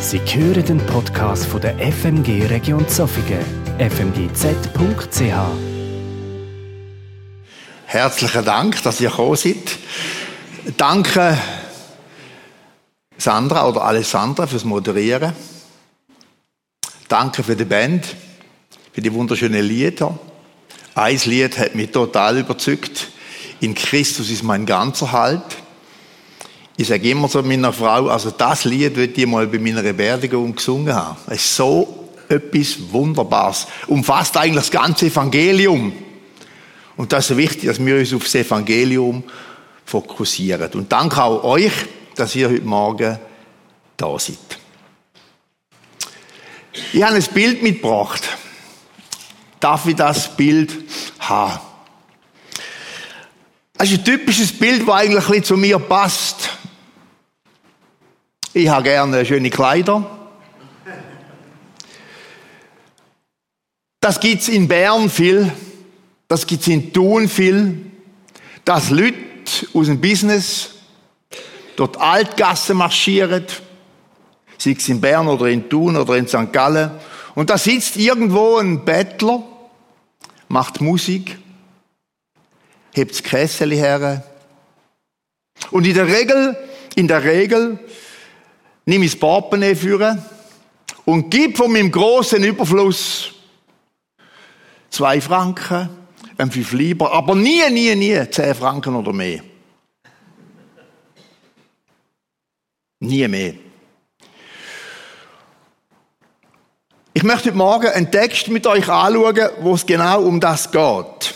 Sie hören den Podcast von der FMG Region Zofingen, fmgz.ch. Herzlichen Dank, dass ihr gekommen seid. Danke Sandra oder Alessandra fürs Moderieren. Danke für die Band, für die wunderschönen Lieder. Ein Lied hat mich total überzeugt. In Christus ist mein ganzer Halt. Ich sage immer so meiner Frau, also das Lied wird ich mal bei meiner Beerdigung gesungen haben. Es ist so etwas Wunderbares. Umfasst eigentlich das ganze Evangelium. Und das ist wichtig, dass wir uns auf das Evangelium fokussieren. Und danke auch euch, dass ihr heute Morgen da seid. Ich habe ein Bild mitgebracht. Darf ich das Bild haben? Das ist ein typisches Bild, das eigentlich zu mir passt. Ich habe gerne schöne Kleider. Das gibt's in Bern viel. Das gibt's in Thun viel. Dass Leute aus dem Business dort Altgasse marschieren. Sei es in Bern oder in Thun oder in St. Gallen. Und da sitzt irgendwo ein Bettler, macht Musik, hebt das Kessel her. Und in der Regel, in der Regel nimm das Portemonnaie führen und gib von meinem großen Überfluss zwei Franken, ein fünf lieber, aber nie, nie, nie zehn Franken oder mehr. Nie mehr. Ich möchte heute Morgen einen Text mit euch anschauen, wo es genau um das geht.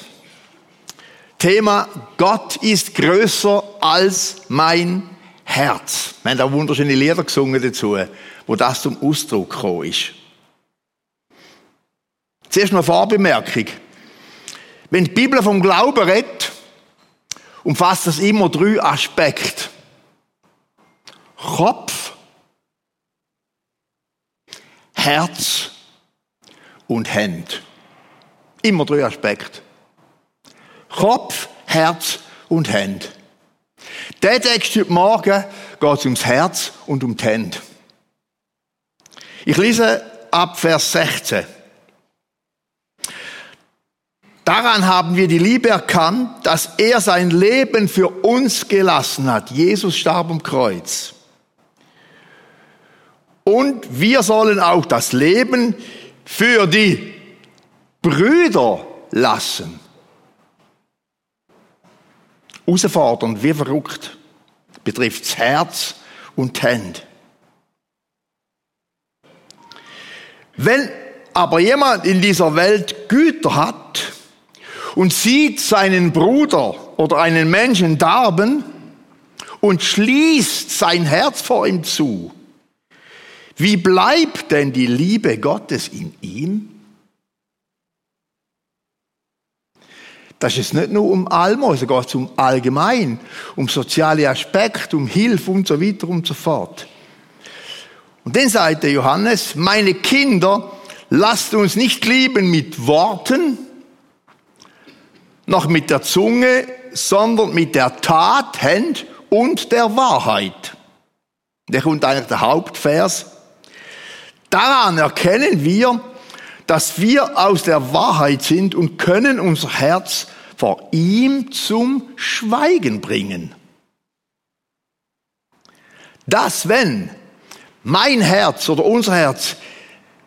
Thema Gott ist größer als mein Herz. Wir haben auch wunderschöne Lieder gesungen dazu, wo das zum Ausdruck gekommen ist. Zuerst noch eine Vorbemerkung. Wenn die Bibel vom Glauben redet, umfasst das immer drei Aspekte. Kopf, Herz und Hand. Immer drei Aspekte. Kopf, Herz und Hand. Der Text heute Morgen geht ums Herz und um die Hände. Ich lese ab Vers 16. Daran haben wir die Liebe erkannt, dass er sein Leben für uns gelassen hat. Jesus starb am Kreuz. Und wir sollen auch das Leben für die Brüder lassen herausfordernd, wie verrückt. Betrifft das Herz und die Hände. Wenn aber jemand in dieser Welt Güter hat und sieht seinen Bruder oder einen Menschen darben und schließt sein Herz vor ihm zu, wie bleibt denn die Liebe Gottes in ihm? Das ist nicht nur um Almosen, geht es um allgemein, um soziale Aspekte, um Hilfe und so weiter und so fort. Und dann sagt der Johannes, meine Kinder, lasst uns nicht lieben mit Worten, noch mit der Zunge, sondern mit der Tat, Hand und der Wahrheit. Der kommt eigentlich der Hauptvers. Daran erkennen wir, dass wir aus der Wahrheit sind und können unser Herz vor ihm zum Schweigen bringen. Dass wenn mein Herz oder unser Herz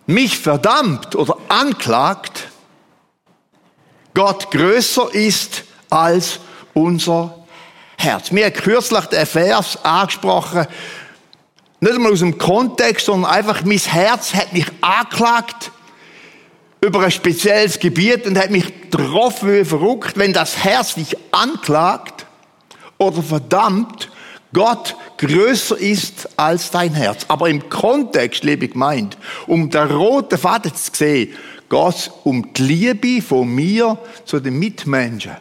mich verdammt oder anklagt, Gott größer ist als unser Herz. Mir hat kürzlich der Vers angesprochen, nicht einmal aus dem Kontext, sondern einfach mein Herz hat mich anklagt über ein spezielles Gebiet und hat mich getroffen wie verrückt, wenn das Herz dich anklagt oder verdammt, Gott größer ist als dein Herz. Aber im Kontext, liebe gemeint, um der rote Faden zu sehen, geht um die Liebe von mir zu den Mitmenschen.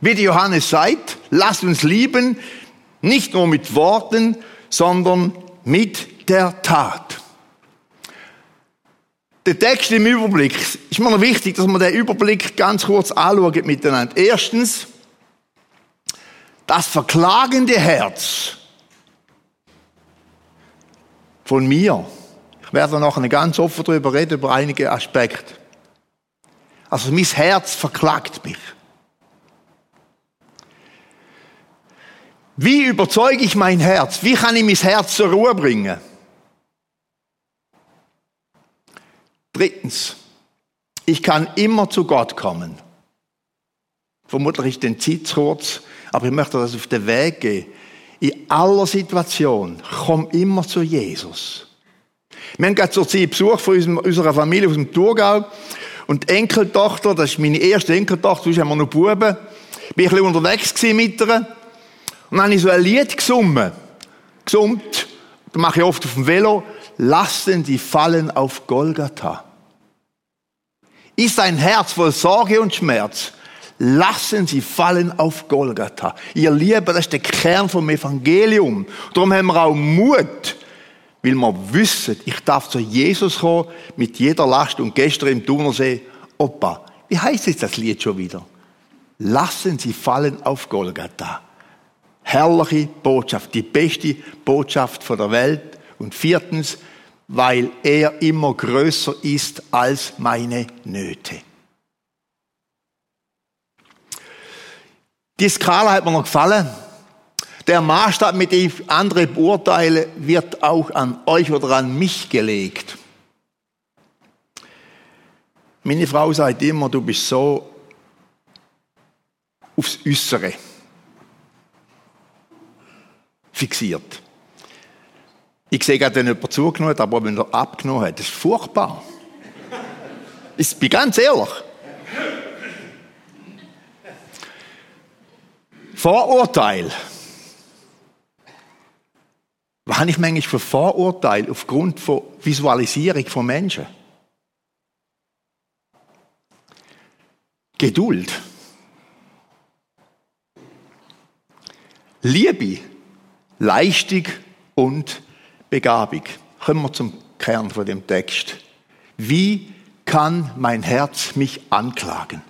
Wie der Johannes sagt, lasst uns lieben, nicht nur mit Worten, sondern mit der Tat der Text im Überblick. Ist mir noch wichtig, dass wir den Überblick ganz kurz anschauen miteinander. Erstens, das verklagende Herz von mir. Ich werde nachher ganz offen darüber reden, über einige Aspekte. Also mein Herz verklagt mich. Wie überzeuge ich mein Herz? Wie kann ich mein Herz zur Ruhe bringen? Drittens, ich kann immer zu Gott kommen. Vermutlich ist den Zeit zu kurz, aber ich möchte das auf den Weg gehen. In aller Situation, komm immer zu Jesus. Wir haben gerade zur Zeit Besuch von unserer Familie aus dem Thurgau. Und die Enkeltochter, das ist meine erste Enkeltochter, sonst haben wir noch Buben, bin ich ein bisschen unterwegs mit ihr. Und dann habe ich so ein Lied gesungen. Gesummt. Das mache ich oft auf dem Velo. Lassen die fallen auf Golgatha. Ist ein Herz voll Sorge und Schmerz. Lassen sie fallen auf Golgatha. Ihr Lieben, das ist der Kern vom Evangelium. Darum haben wir auch Mut, weil wir wissen, ich darf zu Jesus kommen mit jeder Last. Und gestern im Thunersee, Opa, wie heißt jetzt das Lied schon wieder? Lassen sie fallen auf Golgatha herrliche Botschaft, die beste Botschaft von der Welt. Und viertens, weil er immer größer ist als meine Nöte. Die Skala hat mir noch gefallen. Der Maßstab, mit dem ich andere beurteile, wird auch an euch oder an mich gelegt. Meine Frau sagt immer, du bist so aufs Äußere fixiert. Ich sehe gerade, wenn jemand zugenommen hat, aber wenn er abgenommen hat, das ist furchtbar. Ich bin ganz ehrlich. Vorurteil. Was habe ich manchmal für Vorurteile aufgrund von Visualisierung von Menschen? Geduld. Liebe Leichtig und Begabung. Kommen wir zum Kern von dem Text. Wie kann mein Herz mich anklagen?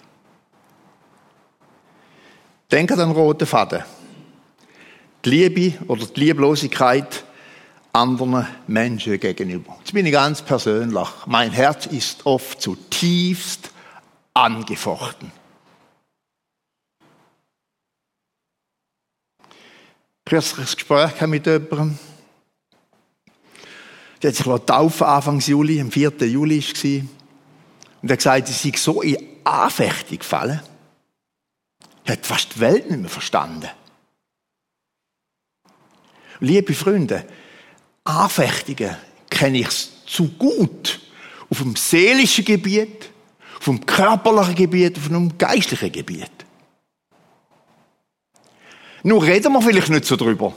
Denke an den roten Faden. Die Liebe oder die Lieblosigkeit anderen Menschen gegenüber. Jetzt bin ich ganz persönlich. Mein Herz ist oft zutiefst angefochten. kürzlich ein Gespräch mit jemandem. Die hat sich taufen Anfang Juli, am 4. Juli war es. Und er hat gesagt, sie sei so in Anfechtung gefallen. Er hat fast die Welt nicht mehr verstanden. Liebe Freunde, Anfechtungen kenne ich zu gut. Auf dem seelischen Gebiet, auf dem körperlichen Gebiet, auf dem geistlichen Gebiet. Nur reden wir vielleicht nicht so drüber.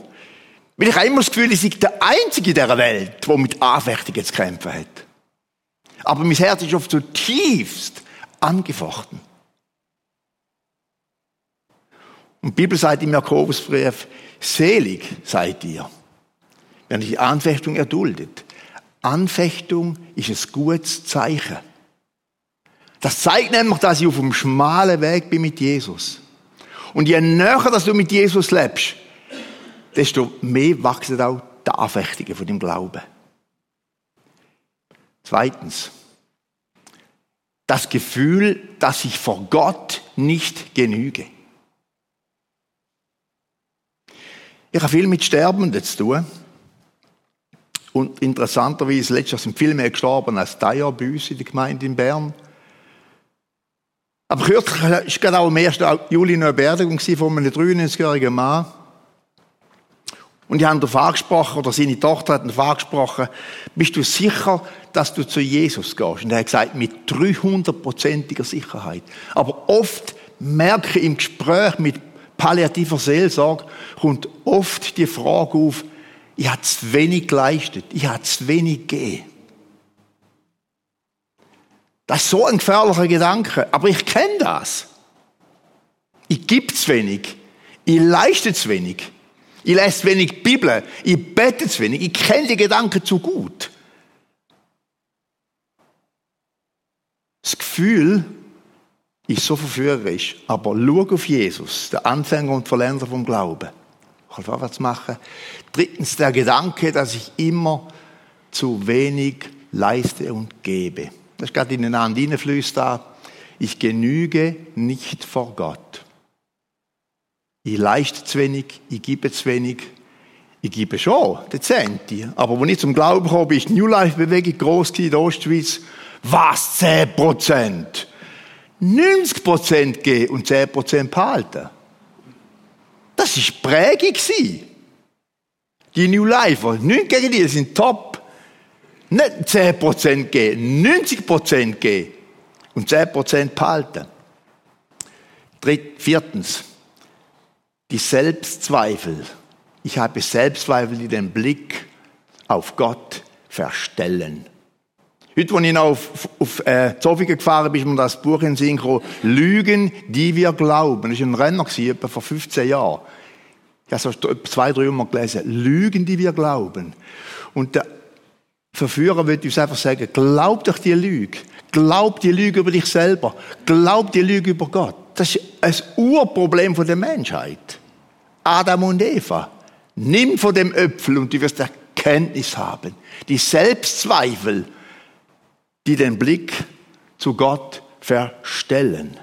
Weil ich habe immer das Gefühl, ich sei der Einzige in dieser Welt, der mit Anfechtungen zu kämpfen hat. Aber mein Herz ist oft so tiefst angefochten. Und die Bibel sagt im Jakobusbrief, selig seid ihr, wenn ihr die Anfechtung erduldet. Anfechtung ist ein gutes Zeichen. Das zeigt nämlich, dass ich auf einem schmalen Weg bin mit Jesus. Und je näher, dass du mit Jesus lebst, desto mehr wachsen auch die Anfechtungen von dem Glauben. Zweitens, das Gefühl, dass ich vor Gott nicht genüge. Ich habe viel mit Sterbenden zu tun. Und interessanterweise, letztes sind viel mehr gestorben als Daya bei uns in der Gemeinde in Bern. Aber kürzlich war gerade auch am 1. Juli eine Beerdigung von einem 93-jährigen Mann. Und die haben ihn angesprochen, oder seine Tochter hat ihn angesprochen, bist du sicher, dass du zu Jesus gehst? Und er hat gesagt, mit 300-prozentiger Sicherheit. Aber oft merke ich im Gespräch mit palliativer Seelsorge, kommt oft die Frage auf, ich habe zu wenig geleistet, ich habe zu wenig gegeben. Das ist so ein gefährlicher Gedanke. Aber ich kenne das. Ich gebe zu wenig. Ich leiste zu wenig. Ich lese wenig Bibel. Ich bete zu wenig. Ich kenne die Gedanken zu gut. Das Gefühl ist so verführerisch. Aber schau auf Jesus, der Anfänger und Verländer vom Glauben. Ich kann vorwärts machen. Drittens der Gedanke, dass ich immer zu wenig leiste und gebe. Das ist gerade ineinander hineinflüstert. Ich genüge nicht vor Gott. Ich leiste zu wenig, ich gebe zu wenig. Ich gebe schon, dezent. Aber wenn ich zum Glauben komme, ist die New Life Bewegung groß in der Ostschweiz. Was? 10 Prozent? 90 Prozent geben und 10 Prozent behalten. Das war Prägung. Die New Life, nicht gegen die, sind top. Nicht 10 Prozent geben, 90 Prozent geben und 10 Prozent behalten. Dritt, viertens, die Selbstzweifel. Ich habe Selbstzweifel, die den Blick auf Gott verstellen. Heute, als ich noch auf, auf äh, Zofingen gefahren bin, ist mir das Buch in gekommen, Lügen, die wir glauben. Das war ein Renner, etwa vor 15 Jahren. Ich habe es zwei, drei Mal gelesen. Lügen, die wir glauben. Und der Verführer würde uns einfach sagen, glaub doch die Lüge. Glaub die Lüge über dich selber. Glaub die Lüge über Gott. Das ist ein Urproblem der Menschheit. Adam und Eva. Nimm von dem Öpfel und du wirst Erkenntnis haben. Die Selbstzweifel, die den Blick zu Gott verstellen.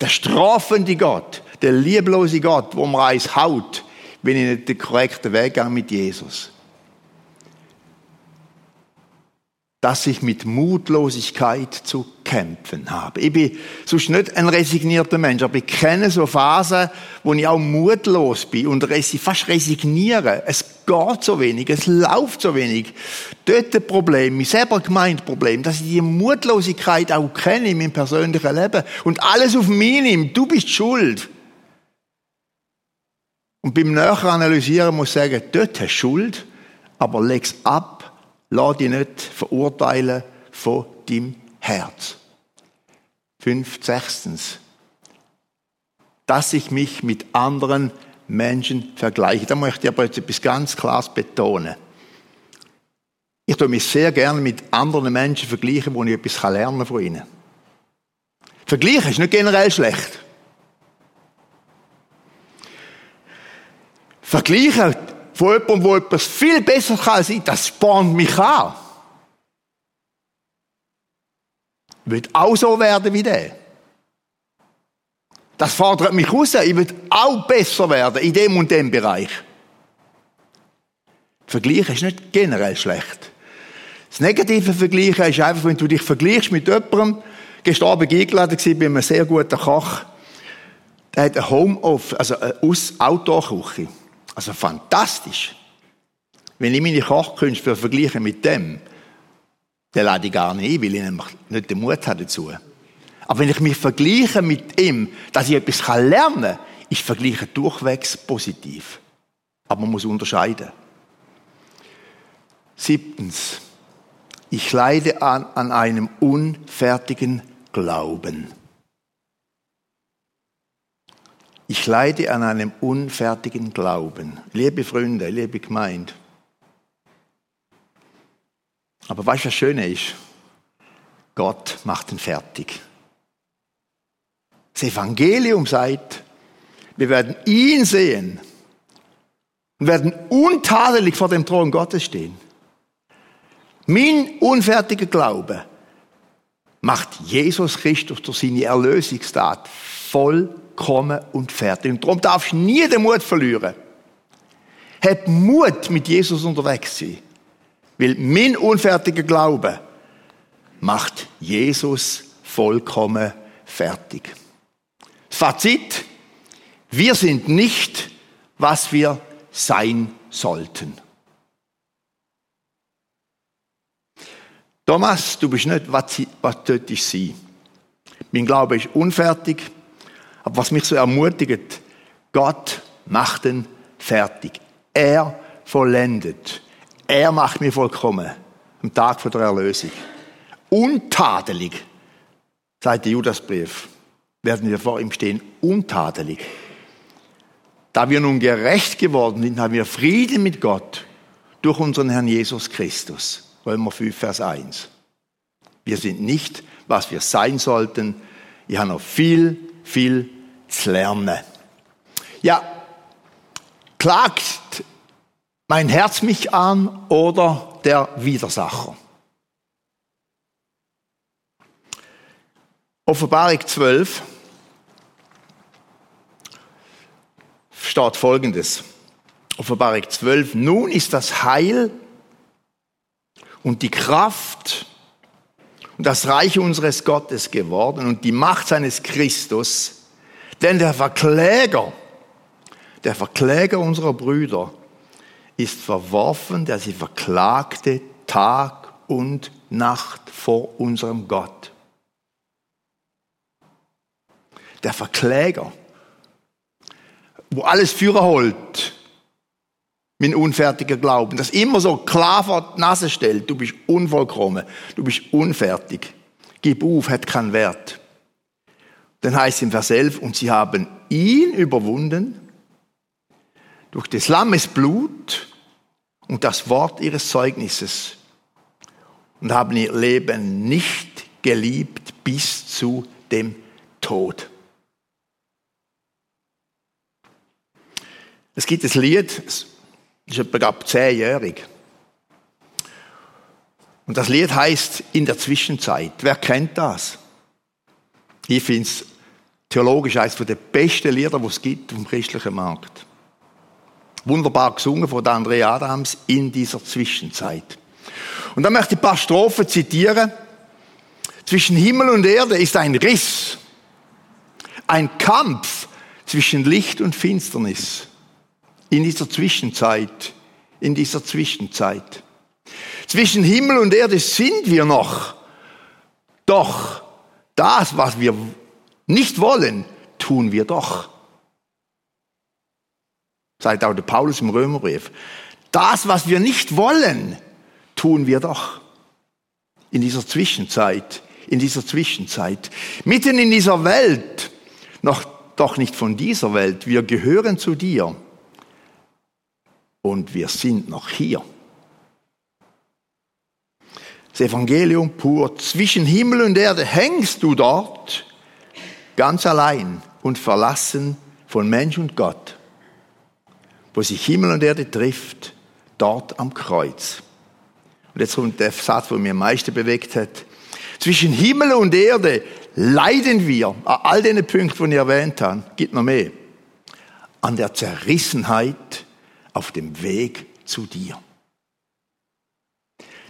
Der strafende Gott, der lieblose Gott, wo man eins haut, wenn ich nicht den korrekten Weg gehe mit Jesus. Dass ich mit Mutlosigkeit zu kämpfen habe. Ich bin sonst nicht ein resignierter Mensch, aber ich kenne so Phasen, wo ich auch mutlos bin und fast resigniere. Es geht so wenig, es läuft so wenig. Dort ein Problem, mein selber gemeint Problem, dass ich die Mutlosigkeit auch kenne in meinem persönlichen Leben und alles auf mich nehme. Du bist schuld. Und beim näher analysieren muss ich sagen, dort hast du Schuld, aber leg's ab Lass dich nicht verurteilen von deinem Herz. Fünf, sechstens. Dass ich mich mit anderen Menschen vergleiche. Da möchte ich aber jetzt etwas ganz Klares betonen. Ich tue mich sehr gerne mit anderen Menschen vergleichen, wo ich etwas lernen kann von ihnen. Vergleichen ist nicht generell schlecht. Vergleichen von jemandem, der etwas viel besser kann als das spornt mich an. Ich will auch so werden wie der. Das fordert mich raus. Ich will auch besser werden in dem und dem Bereich. Vergleichen ist nicht generell schlecht. Das negative Vergleichen ist einfach, wenn du dich vergleichst mit jemandem, gestern Abend eingeladen war bei einem sehr guten Koch, der hat ein Home-Off, also eine Outdoor-Küche. Also fantastisch. Wenn ich meine Kochkünste vergleiche mit dem, dann lade ich gar nicht ein, weil ich nämlich nicht den Mut habe dazu. Aber wenn ich mich vergleiche mit ihm, dass ich etwas lernen kann, ist Vergleichen durchwegs positiv. Aber man muss unterscheiden. Siebtens. Ich leide an, an einem unfertigen Glauben. Ich leide an einem unfertigen Glauben. Liebe Freunde, liebe Gemeinde. Aber weißt du, was Schöne ist? Gott macht ihn fertig. Das Evangelium sagt, wir werden ihn sehen und werden untadelig vor dem Thron Gottes stehen. Mein unfertiger Glaube macht Jesus Christus durch seine Erlösungstat voll kommen und fertig. Und darum darfst du nie den Mut verlieren. Hab Mut, mit Jesus unterwegs zu sein. Weil mein unfertiger Glaube macht Jesus vollkommen fertig. Fazit. Wir sind nicht, was wir sein sollten. Thomas, du bist nicht, was, was ist sein. Mein Glaube ist unfertig. Aber was mich so ermutigt, Gott macht ihn fertig. Er vollendet. Er macht mich vollkommen. Am Tag der Erlösung. Untadelig, sagt der Judasbrief, werden wir vor ihm stehen. Untadelig. Da wir nun gerecht geworden sind, haben wir Frieden mit Gott durch unseren Herrn Jesus Christus. Römer 5, Vers 1. Wir sind nicht, was wir sein sollten. Ich habe noch viel, viel zu lernen. Ja, klagt mein Herz mich an oder der Widersacher? Offenbarung 12 steht folgendes. Offenbarung 12. Nun ist das Heil und die Kraft und das Reich unseres Gottes geworden und die Macht seines Christus, denn der Verkläger, der Verkläger unserer Brüder ist verworfen, der sie verklagte Tag und Nacht vor unserem Gott. Der Verkläger, wo alles Führer holt, mein unfertiger Glauben, das immer so klar vor die Nase stellt, du bist unvollkommen, du bist unfertig, gib auf, hat keinen Wert. Dann heißt es im Vers 11, und sie haben ihn überwunden durch des Lammes Blut und das Wort ihres Zeugnisses und haben ihr Leben nicht geliebt bis zu dem Tod. Es gibt das Lied, ist etwa zehnjährig. Und das Lied heißt In der Zwischenzeit. Wer kennt das? Ich finde es theologisch eines der besten Lieder, die es gibt auf dem christlichen Markt. Wunderbar gesungen von André Adams in dieser Zwischenzeit. Und dann möchte ich ein paar Strophen zitieren. Zwischen Himmel und Erde ist ein Riss, ein Kampf zwischen Licht und Finsternis in dieser Zwischenzeit, in dieser Zwischenzeit. Zwischen Himmel und Erde sind wir noch. Doch das, was wir nicht wollen, tun wir doch. Sagt auch der Paulus im Römerbrief. Das, was wir nicht wollen, tun wir doch. In dieser Zwischenzeit, in dieser Zwischenzeit. Mitten in dieser Welt, noch, doch nicht von dieser Welt. Wir gehören zu dir und wir sind noch hier. Das Evangelium pur, zwischen Himmel und Erde hängst du dort ganz allein und verlassen von Mensch und Gott, wo sich Himmel und Erde trifft, dort am Kreuz. Und jetzt kommt der Satz, der mir am meisten bewegt hat. Zwischen Himmel und Erde leiden wir, an all den Punkten, die ich erwähnt habe, gibt noch mehr, an der Zerrissenheit auf dem Weg zu dir.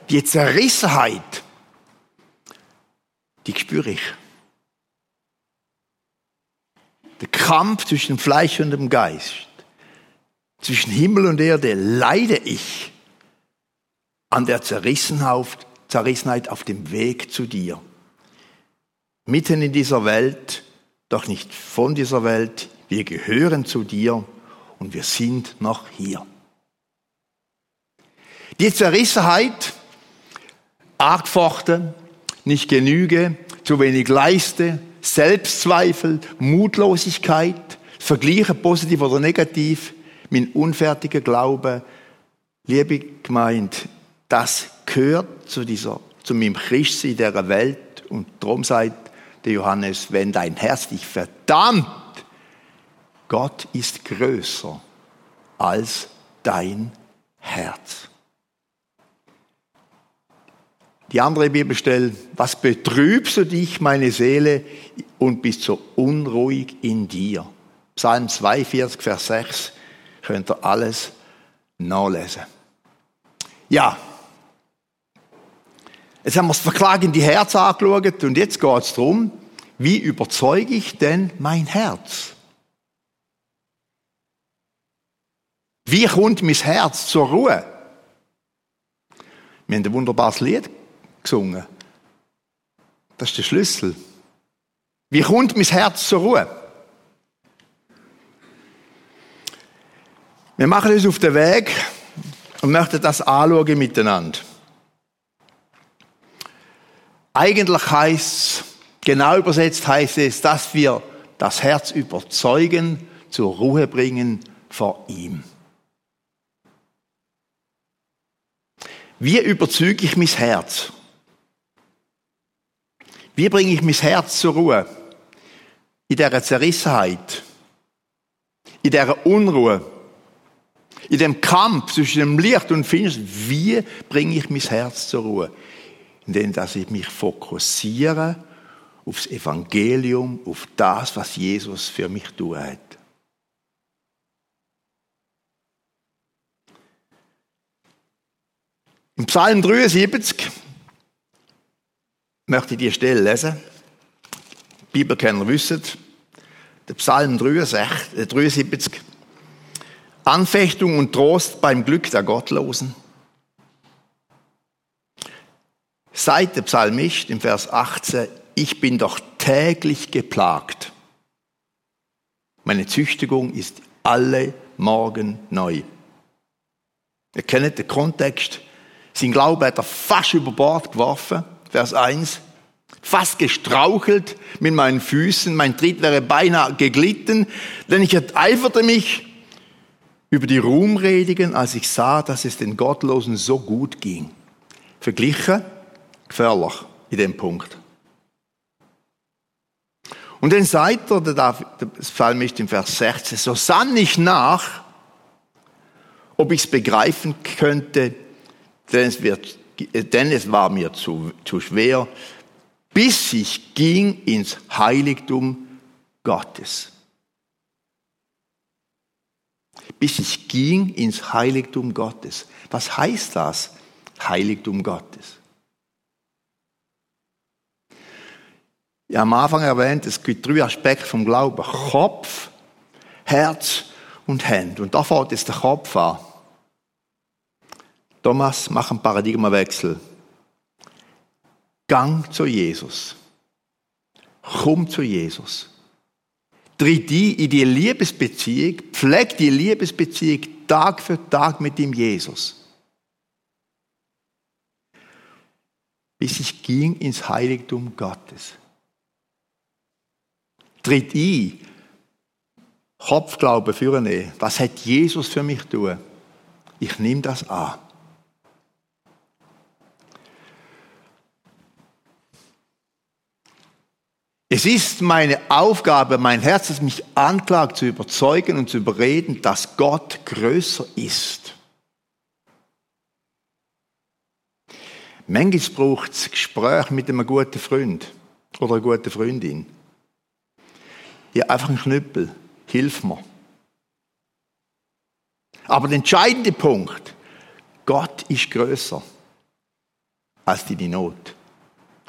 Die Zerrissenheit, die spüre ich. Der Kampf zwischen dem Fleisch und dem Geist, zwischen Himmel und Erde, leide ich an der Zerrissenheit auf dem Weg zu dir. Mitten in dieser Welt, doch nicht von dieser Welt, wir gehören zu dir und wir sind noch hier. Die Zerrissenheit, argfochten, nicht genüge, zu wenig leiste, Selbstzweifel, Mutlosigkeit, Vergleiche positiv oder negativ, mein unfertiger Glaube, liebe gemeint, das gehört zu dieser, zu meinem Christsein in dieser Welt und darum sagt der Johannes, wenn dein Herz dich verdammt, Gott ist größer als dein Herz. Die andere Bibelstelle, was betrübst du dich, meine Seele, und bist so unruhig in dir? Psalm 42, Vers 6, könnt ihr alles nachlesen. Ja, jetzt haben wir das verklagende Herz angeschaut und jetzt geht es darum, wie überzeuge ich denn mein Herz? Wie kommt mein Herz zur Ruhe? Wir haben ein wunderbares Lied gesungen. Das ist der Schlüssel. Wie kommt mein Herz zur Ruhe? Wir machen uns auf den Weg und möchten das anschauen miteinander. Eigentlich heißt es, genau übersetzt heißt es, dass wir das Herz überzeugen, zur Ruhe bringen vor ihm. Wie überzeuge ich mein Herz? Wie bringe ich mein Herz zur Ruhe? In dieser Zerrissenheit, in dieser Unruhe, In dem Kampf zwischen dem Licht und Finsternis, wie bringe ich mein Herz zur Ruhe? Indem dass ich mich fokussiere aufs Evangelium, auf das, was Jesus für mich tun hat. Im Psalm 73 möchte die Stelle lesen. Bibelkenner wissen, der Psalm 63, 73, äh, Anfechtung und Trost beim Glück der Gottlosen. Seit der Psalmist im Vers 18, ich bin doch täglich geplagt. Meine Züchtigung ist alle Morgen neu. Ihr kennt den Kontext. Sein Glaube hat er fast über Bord geworfen. Vers 1 fast gestrauchelt mit meinen Füßen, mein Tritt wäre beinahe geglitten, denn ich enteiferte mich über die Ruhmredigen, als ich sah, dass es den Gottlosen so gut ging. Verglichen, gefährlich in dem Punkt. Und dann sagt er, der Psalmist im Vers 16, so sann ich nach, ob ich es begreifen könnte, denn es, wird, denn es war mir zu, zu schwer, bis ich ging ins Heiligtum Gottes. Bis ich ging ins Heiligtum Gottes. Was heißt das? Heiligtum Gottes. Ja, am Anfang erwähnt, es gibt drei Aspekte vom Glauben. Kopf, Herz und Hand. Und da fällt jetzt der Kopf an. Thomas, mach einen Paradigmawechsel. Gang zu Jesus. Komm zu Jesus. Tritt ein in die Liebesbeziehung, pfleg die Liebesbeziehung Tag für Tag mit dem Jesus. Bis ich ging ins Heiligtum Gottes. Tritt ein. Für eine. Was hat Jesus für mich tun? Ich nehme das an. Es ist meine Aufgabe, mein Herz, das mich anklagt, zu überzeugen und zu überreden, dass Gott größer ist. Manchmal braucht es Gespräch mit einem guten Freund oder einer guten Freundin. Ja, einfach ein Knüppel. Hilf mir. Aber der entscheidende Punkt, Gott ist größer als deine Not.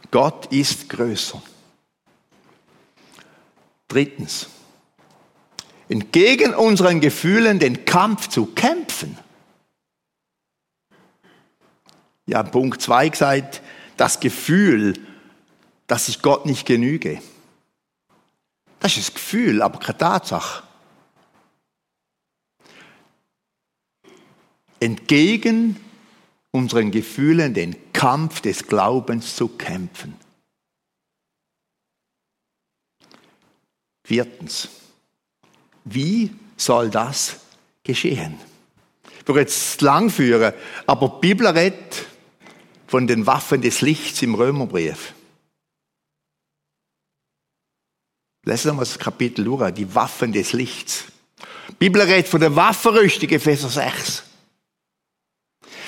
Gott ist größer. Drittens, entgegen unseren Gefühlen den Kampf zu kämpfen. Ja, Punkt zwei gesagt, das Gefühl, dass ich Gott nicht genüge. Das ist das Gefühl, aber keine Tatsache. Entgegen unseren Gefühlen den Kampf des Glaubens zu kämpfen. Viertens, wie soll das geschehen? Ich würde jetzt lang führen, aber die Bibel redet von den Waffen des Lichts im Römerbrief. Lesen wir mal das Kapitel durch, die Waffen des Lichts. Die Bibel redet von der Waffenrüstung, Epheser 6.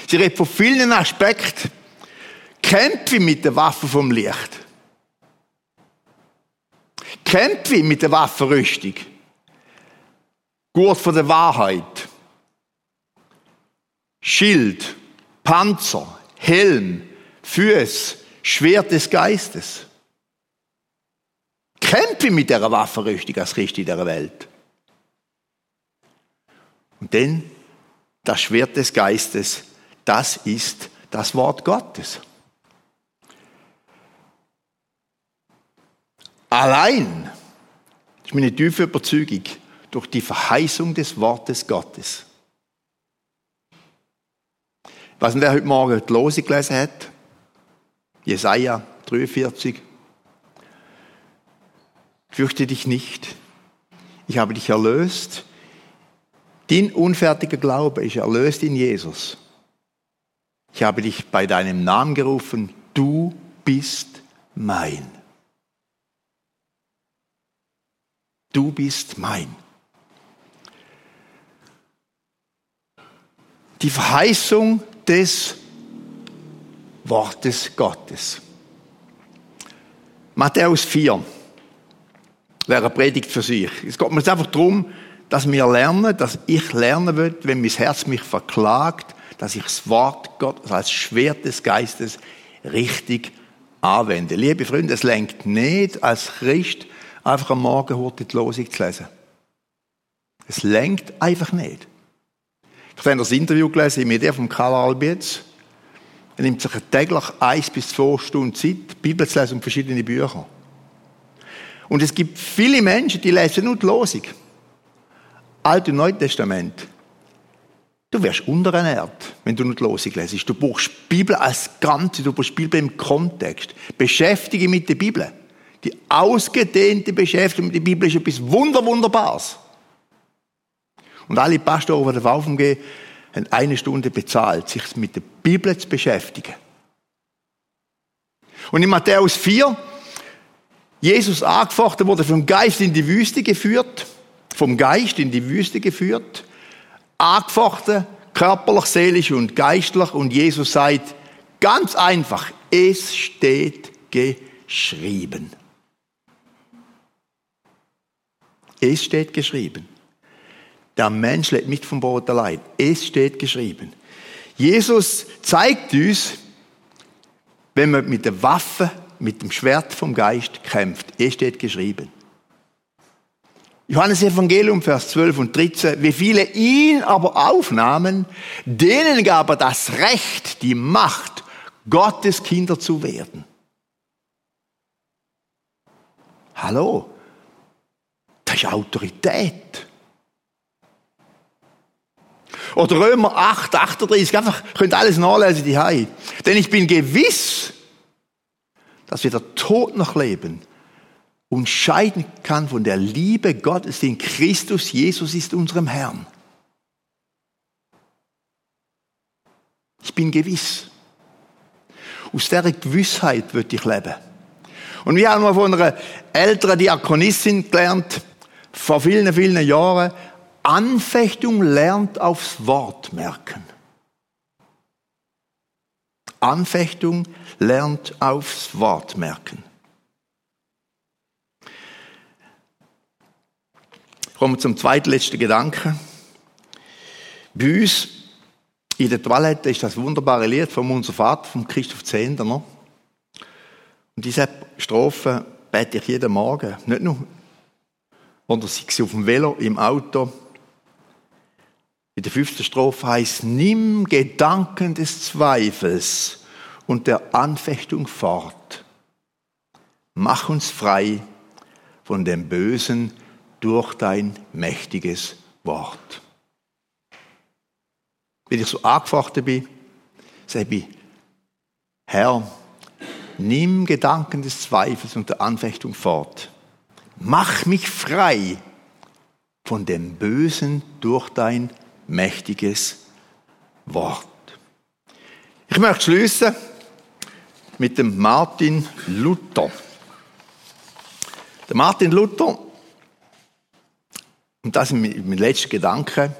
Sie redet von vielen Aspekten. Kämpfe mit der Waffe vom Licht. Kämpfe mit der Waffenrüstung. Gurt von der Wahrheit. Schild, Panzer, Helm, Füß, Schwert des Geistes. Kämpfe mit der Waffenrüstung als in der Welt. Und dann das Schwert des Geistes, das ist das Wort Gottes. Allein, das ist meine tiefe Überzeugung, durch die Verheißung des Wortes Gottes. Was wer heute Morgen die Lose gelesen hat, Jesaja 43, fürchte dich nicht, ich habe dich erlöst. Dein unfertiger Glaube ist erlöst in Jesus. Ich habe dich bei deinem Namen gerufen, du bist mein. Du bist mein. Die Verheißung des Wortes Gottes. Matthäus 4 wäre eine Predigt für sich. Es geht mir einfach darum, dass wir lernen, dass ich lernen will, wenn mein Herz mich verklagt, dass ich das Wort Gottes als Schwert des Geistes richtig anwende. Liebe Freunde, es lenkt nicht als Christ einfach am Morgen heute die Losung zu lesen. Es lenkt einfach nicht. Ich habe das Interview gelesen mit der vom Karl Albitz. Er nimmt sich täglich eins bis zwei Stunden Zeit, die Bibel zu lesen und verschiedene Bücher. Und es gibt viele Menschen, die lesen nur die Losung. Alte und Neue Testament. Du wirst unterernährt, wenn du nur die Losung lesest. Du brauchst die Bibel als Ganze, du brauchst die Bibel im Kontext. Beschäftige mit der Bibel. Die ausgedehnte Beschäftigung mit der Bibel ist etwas Wunder, Wunderbares. Und alle Pastoren, die davon aufgehen, haben eine Stunde bezahlt, sich mit der Bibel zu beschäftigen. Und in Matthäus 4, Jesus angefochten wurde vom Geist in die Wüste geführt, vom Geist in die Wüste geführt, angefochten, körperlich, seelisch und geistlich. Und Jesus sagt ganz einfach, es steht geschrieben. Es steht geschrieben. Der Mensch lebt nicht vom Brot allein. Es steht geschrieben. Jesus zeigt uns, wenn man mit der Waffe, mit dem Schwert vom Geist kämpft. Es steht geschrieben. Johannes Evangelium, Vers 12 und 13. Wie viele ihn aber aufnahmen, denen gab er das Recht, die Macht, Gottes Kinder zu werden. Hallo? Ist Autorität. Oder Römer 8, 38, einfach, könnt alles nachlesen, die Hai. Denn ich bin gewiss, dass weder Tod noch Leben uns scheiden kann von der Liebe Gottes, in Christus Jesus ist unserem Herrn. Ich bin gewiss. Aus dieser Gewissheit würde ich leben. Und wir haben mal von einer älteren Diakonissin gelernt, vor vielen, vielen Jahren, Anfechtung lernt aufs Wort merken. Anfechtung lernt aufs Wort merken. Kommen wir zum zweitletzten Gedanken. Bei uns in der Toilette ist das wunderbare Lied von unserem Vater, von Christoph Zehnder. Und diese Strophe bete ich jeden Morgen. Nicht nur, oder sei sie auf dem Velo, im Auto, in der fünften Strophe heißt, nimm Gedanken des Zweifels und der Anfechtung fort. Mach uns frei von dem Bösen durch dein mächtiges Wort. Wenn ich so angefochten bin, sage ich, Herr, nimm Gedanken des Zweifels und der Anfechtung fort. Mach mich frei von dem Bösen durch dein mächtiges Wort. Ich möchte schließen mit dem Martin Luther. Der Martin Luther, und das ist mein letzter Gedanke,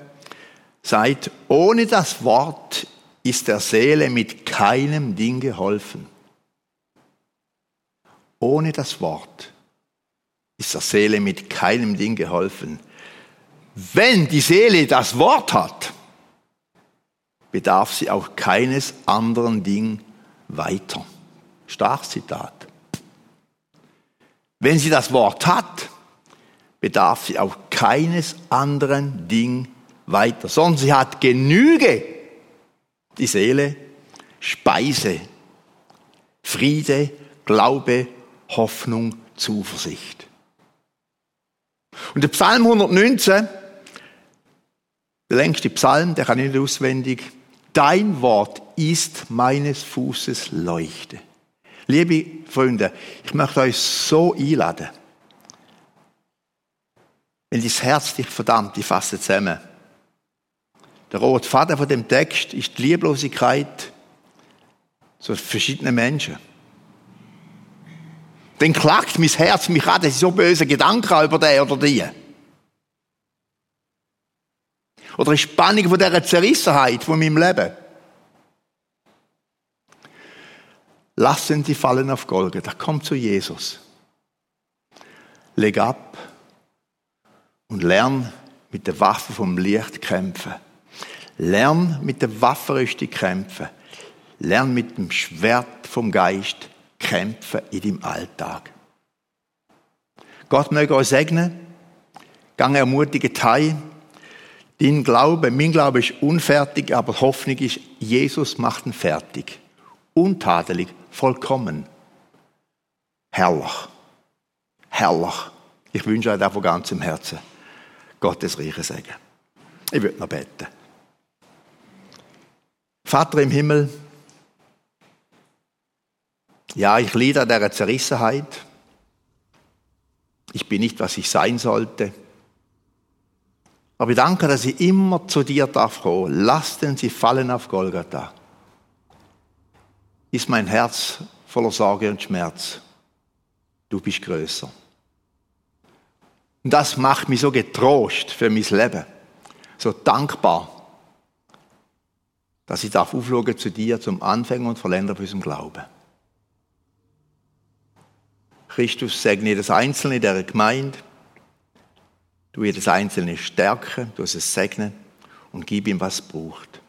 sagt, ohne das Wort ist der Seele mit keinem Ding geholfen. Ohne das Wort ist der Seele mit keinem Ding geholfen. Wenn die Seele das Wort hat, bedarf sie auch keines anderen Ding weiter. Zitat. Wenn sie das Wort hat, bedarf sie auch keines anderen Ding weiter, sondern sie hat Genüge, die Seele, Speise, Friede, Glaube, Hoffnung, Zuversicht. Und der Psalm 119 der längste Psalm, der kann ich nicht auswendig. Dein Wort ist meines Fußes Leuchte. Liebe Freunde, ich möchte euch so einladen. Wenn dein Herz dich verdammt, ich fasse zusammen. Der rote Faden von dem Text ist die Lieblosigkeit so verschiedene Menschen. Dann klagt mein Herz mich an, dass ich so böse Gedanken über den oder die. oder in Spannung von dieser Zerrissenheit von meinem Leben. Lassen Sie fallen auf Golgatha. Komm zu Jesus. Leg ab und lern mit der Waffe vom Licht kämpfen. Lern mit der Waffenrüstung kämpfen. Lern mit dem Schwert vom Geist kämpfen in deinem Alltag. Gott möge euch segnen. Gang ermutigend heim. Dein Glaube, mein Glaube ist unfertig, aber Hoffnung ist, Jesus macht ihn fertig. Untadelig, vollkommen. Herrlich. Herrlich. Ich wünsche euch das von ganzem Herzen. Gottes reiche Segen. Ich würde noch beten. Vater im Himmel, ja, ich leide an dieser Zerrissenheit. Ich bin nicht, was ich sein sollte. Aber ich danke, dass ich immer zu dir darf kommen. Lass denn sie fallen auf Golgatha. Ist mein Herz voller Sorge und Schmerz. Du bist größer. Und das macht mich so getrost für mein Leben. So dankbar, dass ich darf aufschauen zu dir zum Anfänger und Verländer für unserem Glauben. Christus segne jedes Einzelne in dieser Gemeinde. Du jedes Einzelne stärken, du es segnen und gib ihm, was braucht.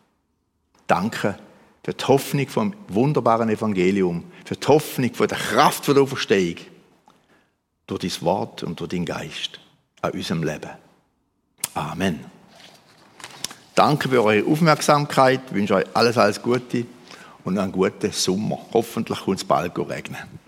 Danke für die Hoffnung vom wunderbaren Evangelium, für die Hoffnung von der Kraft der Auferstehung durch dein Wort und durch deinen Geist an unserem Leben. Amen. Danke für eure Aufmerksamkeit, ich wünsche euch alles, alles Gute und einen guten Sommer. Hoffentlich kommt es bald regnen.